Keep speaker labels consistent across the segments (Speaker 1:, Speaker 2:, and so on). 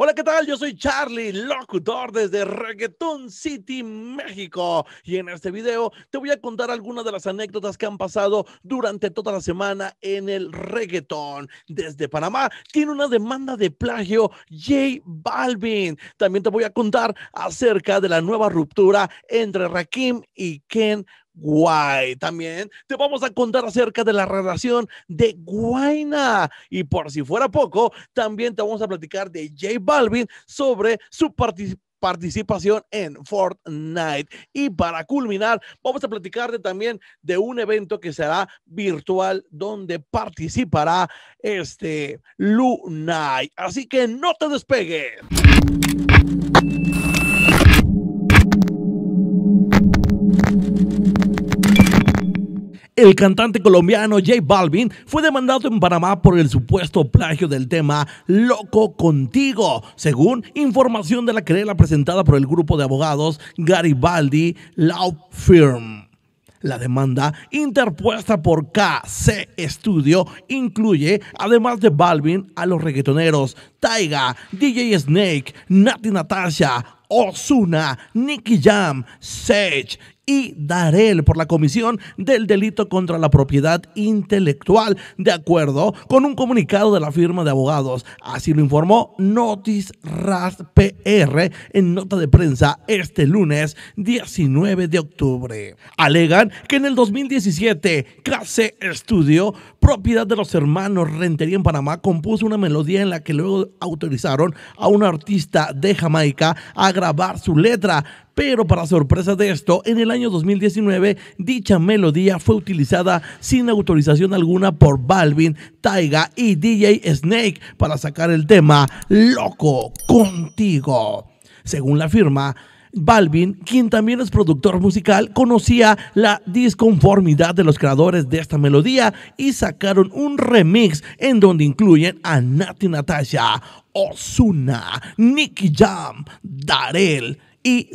Speaker 1: Hola, ¿qué tal? Yo soy Charlie, locutor desde Reggaeton City, México. Y en este video te voy a contar algunas de las anécdotas que han pasado durante toda la semana en el reggaeton. Desde Panamá tiene una demanda de plagio J Balvin. También te voy a contar acerca de la nueva ruptura entre Rakim y Ken Guay. También te vamos a contar acerca de la relación de Guaina. Y por si fuera poco, también te vamos a platicar de J Balvin sobre su participación en Fortnite. Y para culminar, vamos a platicarte también de un evento que será virtual donde participará este Lunay. Así que no te despegues. El cantante colombiano J Balvin fue demandado en Panamá por el supuesto plagio del tema Loco Contigo, según información de la querella presentada por el grupo de abogados Garibaldi Law Firm. La demanda interpuesta por KC Studio incluye, además de Balvin, a los reggaetoneros Taiga, DJ Snake, Nati Natasha, Osuna, Nicky Jam, Sage y Darel por la comisión del delito contra la propiedad intelectual, de acuerdo con un comunicado de la firma de abogados. Así lo informó Notice RAS PR en nota de prensa este lunes 19 de octubre. Alegan que en el 2017 KC Studio, propiedad de los hermanos Rentería en Panamá, compuso una melodía en la que luego autorizaron a un artista de Jamaica a grabar su letra pero para sorpresa de esto, en el año 2019 dicha melodía fue utilizada sin autorización alguna por Balvin, Taiga y DJ Snake para sacar el tema Loco contigo. Según la firma, Balvin, quien también es productor musical, conocía la disconformidad de los creadores de esta melodía y sacaron un remix en donde incluyen a Nati Natasha, Osuna, Nicky Jam, Darel, y.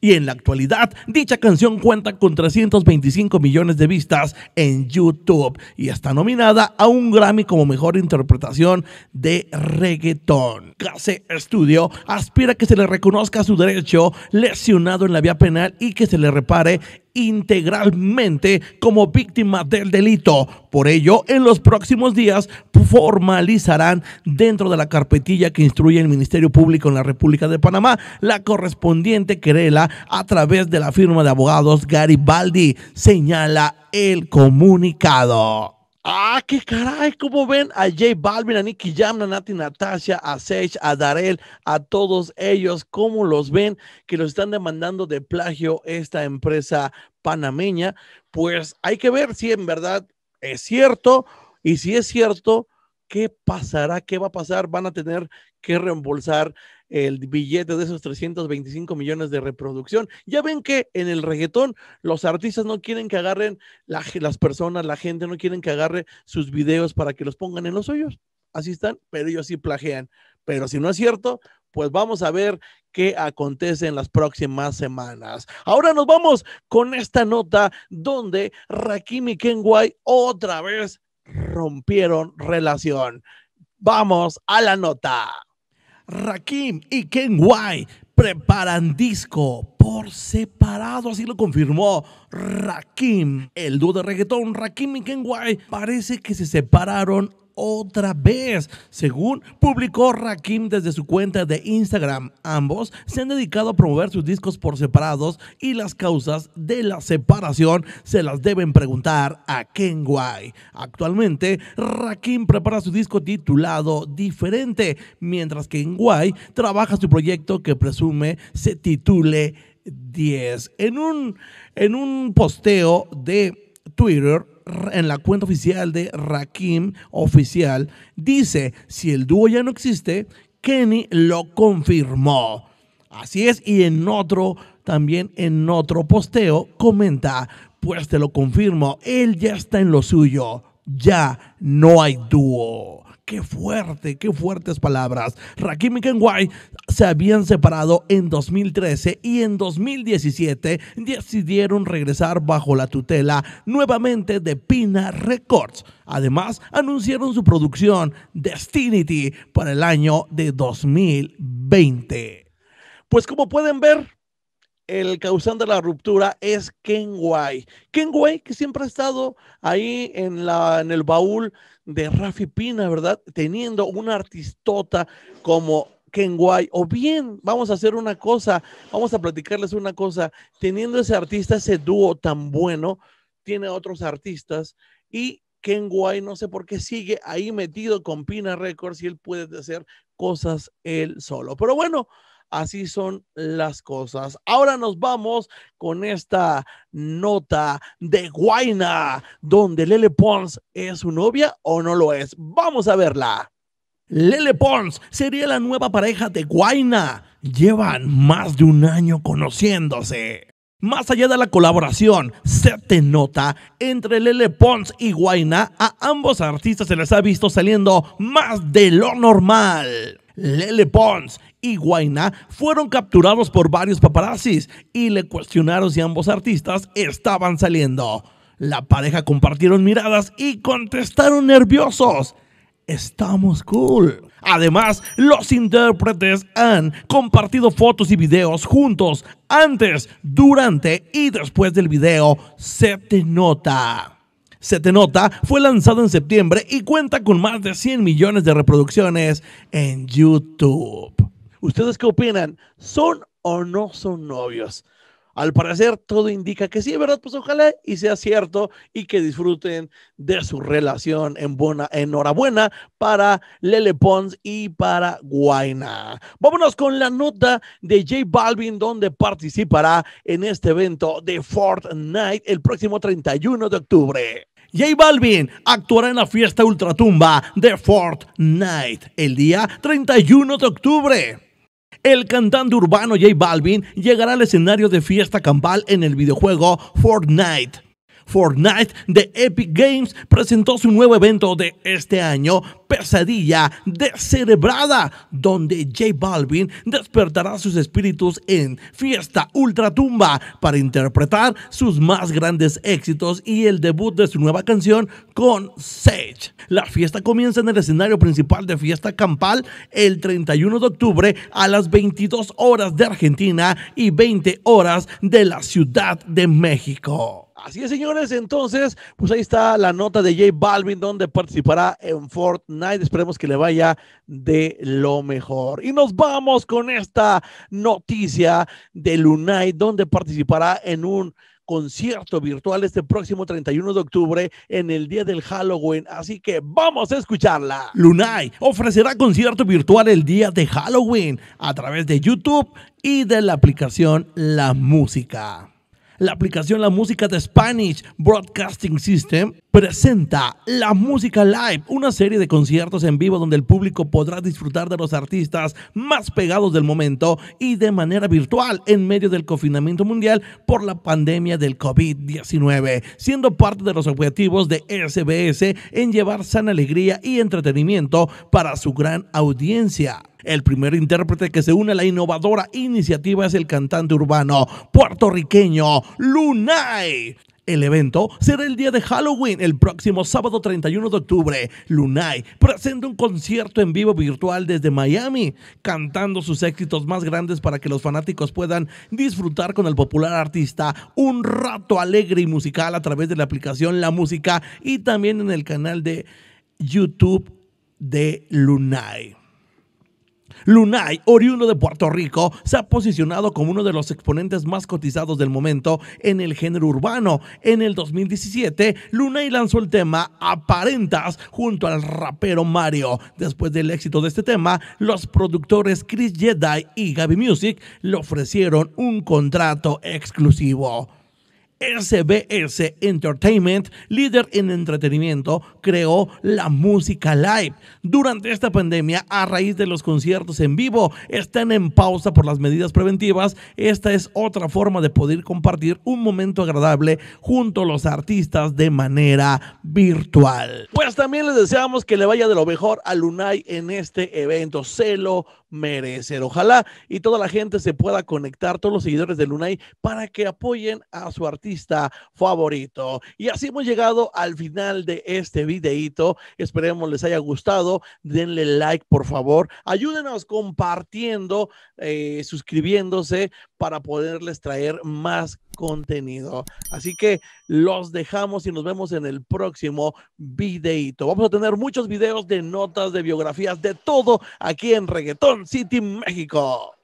Speaker 1: Y en la actualidad, dicha canción cuenta con 325 millones de vistas en YouTube y está nominada a un Grammy como mejor interpretación de reggaetón. Case Studio aspira a que se le reconozca su derecho lesionado en la vía penal y que se le repare integralmente como víctima del delito. Por ello, en los próximos días formalizarán dentro de la carpetilla que instruye el Ministerio Público en la República de Panamá la correspondiente querela a través de la firma de abogados Garibaldi, señala el comunicado. Ah, qué caray, ¿cómo ven a J Balvin, a Nicky Jam, a Nati Natasha, a Sage, a Darel, a todos ellos? ¿Cómo los ven que los están demandando de plagio esta empresa panameña? Pues hay que ver si en verdad es cierto y si es cierto, ¿qué pasará? ¿Qué va a pasar? ¿Van a tener que reembolsar el billete de esos 325 millones de reproducción. Ya ven que en el reggaetón los artistas no quieren que agarren las personas, la gente no quieren que agarre sus videos para que los pongan en los suyos. Así están, pero ellos sí plagian. Pero si no es cierto, pues vamos a ver qué acontece en las próximas semanas. Ahora nos vamos con esta nota donde Rakim y Kenway otra vez rompieron relación. Vamos a la nota. Rakim y Ken White preparan disco por separado, así lo confirmó Rakim. El dúo de reggaetón Rakim y Ken White parece que se separaron otra vez. Según publicó Rakim desde su cuenta de Instagram, ambos se han dedicado a promover sus discos por separados y las causas de la separación se las deben preguntar a Ken Guay. Actualmente, Rakim prepara su disco titulado Diferente, mientras que Guay trabaja su proyecto que presume se titule 10. En un, en un posteo de Twitter, en la cuenta oficial de Rakim Oficial, dice, si el dúo ya no existe, Kenny lo confirmó. Así es, y en otro, también en otro posteo, comenta, pues te lo confirmo, él ya está en lo suyo, ya no hay dúo. Qué fuerte, qué fuertes palabras. Rakim y Kenway se habían separado en 2013 y en 2017 decidieron regresar bajo la tutela nuevamente de Pina Records. Además, anunciaron su producción Destinity para el año de 2020. Pues como pueden ver, el causante de la ruptura es Ken White. Ken White que siempre ha estado ahí en, el baúl de Rafi Pina, ¿verdad? Teniendo una artistota como Ken White. O bien, vamos a hacer una cosa, vamos a platicarles una cosa. Teniendo ese artista, ese dúo tan bueno, tiene otros artistas y Ken White no sé por qué sigue ahí metido con Pina Records y él puede hacer cosas él solo. Pero bueno, Así son las cosas. Ahora nos vamos con esta nota de Guaina, donde Lele Pons es su novia o no lo es. Vamos a verla. Lele Pons sería la nueva pareja de Guaina. Llevan más de un año conociéndose. Más allá de la colaboración, se te nota entre Lele Pons y Guaina, a ambos artistas se les ha visto saliendo más de lo normal. Lele Pons y Guaina fueron capturados por varios paparazzis y le cuestionaron si ambos artistas estaban saliendo. La pareja compartieron miradas y contestaron nerviosos. Estamos cool. Además, los intérpretes han compartido fotos y videos juntos antes, durante y después del video. Se te nota. Se te nota fue lanzado en septiembre y cuenta con más de 100 millones de reproducciones en YouTube. ¿Ustedes qué opinan? ¿Son o no son novios? Al parecer todo indica que sí, ¿verdad? Pues ojalá y sea cierto y que disfruten de su relación en buena, enhorabuena para Lele Pons y para Guaina. Vámonos con la nota de J Balvin donde participará en este evento de Fortnite el próximo 31 de octubre. J Balvin actuará en la fiesta ultratumba de Fortnite el día 31 de octubre. El cantante urbano J Balvin llegará al escenario de fiesta campal en el videojuego Fortnite. Fortnite de Epic Games presentó su nuevo evento de este año, Pesadilla Descerebrada, donde J Balvin despertará sus espíritus en Fiesta Ultratumba para interpretar sus más grandes éxitos y el debut de su nueva canción con Sage. La fiesta comienza en el escenario principal de Fiesta Campal el 31 de octubre a las 22 horas de Argentina y 20 horas de la Ciudad de México. Así es, señores. Entonces, pues ahí está la nota de J Balvin, donde participará en Fortnite. Esperemos que le vaya de lo mejor. Y nos vamos con esta noticia de Lunay, donde participará en un concierto virtual este próximo 31 de octubre en el día del Halloween. Así que vamos a escucharla. Lunay ofrecerá concierto virtual el día de Halloween a través de YouTube y de la aplicación La Música. La aplicación La Música de Spanish Broadcasting System presenta La Música Live, una serie de conciertos en vivo donde el público podrá disfrutar de los artistas más pegados del momento y de manera virtual en medio del confinamiento mundial por la pandemia del COVID-19, siendo parte de los objetivos de SBS en llevar sana alegría y entretenimiento para su gran audiencia. El primer intérprete que se une a la innovadora iniciativa es el cantante urbano puertorriqueño Lunay. El evento será el día de Halloween, el próximo sábado 31 de octubre. Lunay presenta un concierto en vivo virtual desde Miami, cantando sus éxitos más grandes para que los fanáticos puedan disfrutar con el popular artista un rato alegre y musical a través de la aplicación La Música y también en el canal de YouTube de Lunay. Lunay, oriundo de Puerto Rico, se ha posicionado como uno de los exponentes más cotizados del momento en el género urbano. En el 2017, Lunay lanzó el tema Aparentas junto al rapero Mario. Después del éxito de este tema, los productores Chris Jedi y Gaby Music le ofrecieron un contrato exclusivo. SBS Entertainment, líder en entretenimiento, creó la música live. Durante esta pandemia, a raíz de los conciertos en vivo, están en pausa por las medidas preventivas. Esta es otra forma de poder compartir un momento agradable junto a los artistas de manera virtual. Pues también les deseamos que le vaya de lo mejor a Lunay en este evento. Se lo merecer. Ojalá y toda la gente se pueda conectar, todos los seguidores de Lunay, para que apoyen a su artista favorito. Y así hemos llegado al final de este videito. Esperemos les haya gustado. Denle like, por favor. Ayúdenos compartiendo, eh, suscribiéndose para poderles traer más contenido. Así que los dejamos y nos vemos en el próximo videito. Vamos a tener muchos videos de notas, de biografías, de todo aquí en Reggaeton City, México.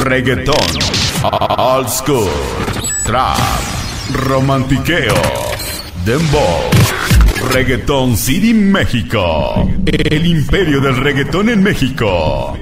Speaker 2: Reggaeton, old school, trap, romantiqueo, dembow. Reggaeton City, México. El imperio del reggaetón en México.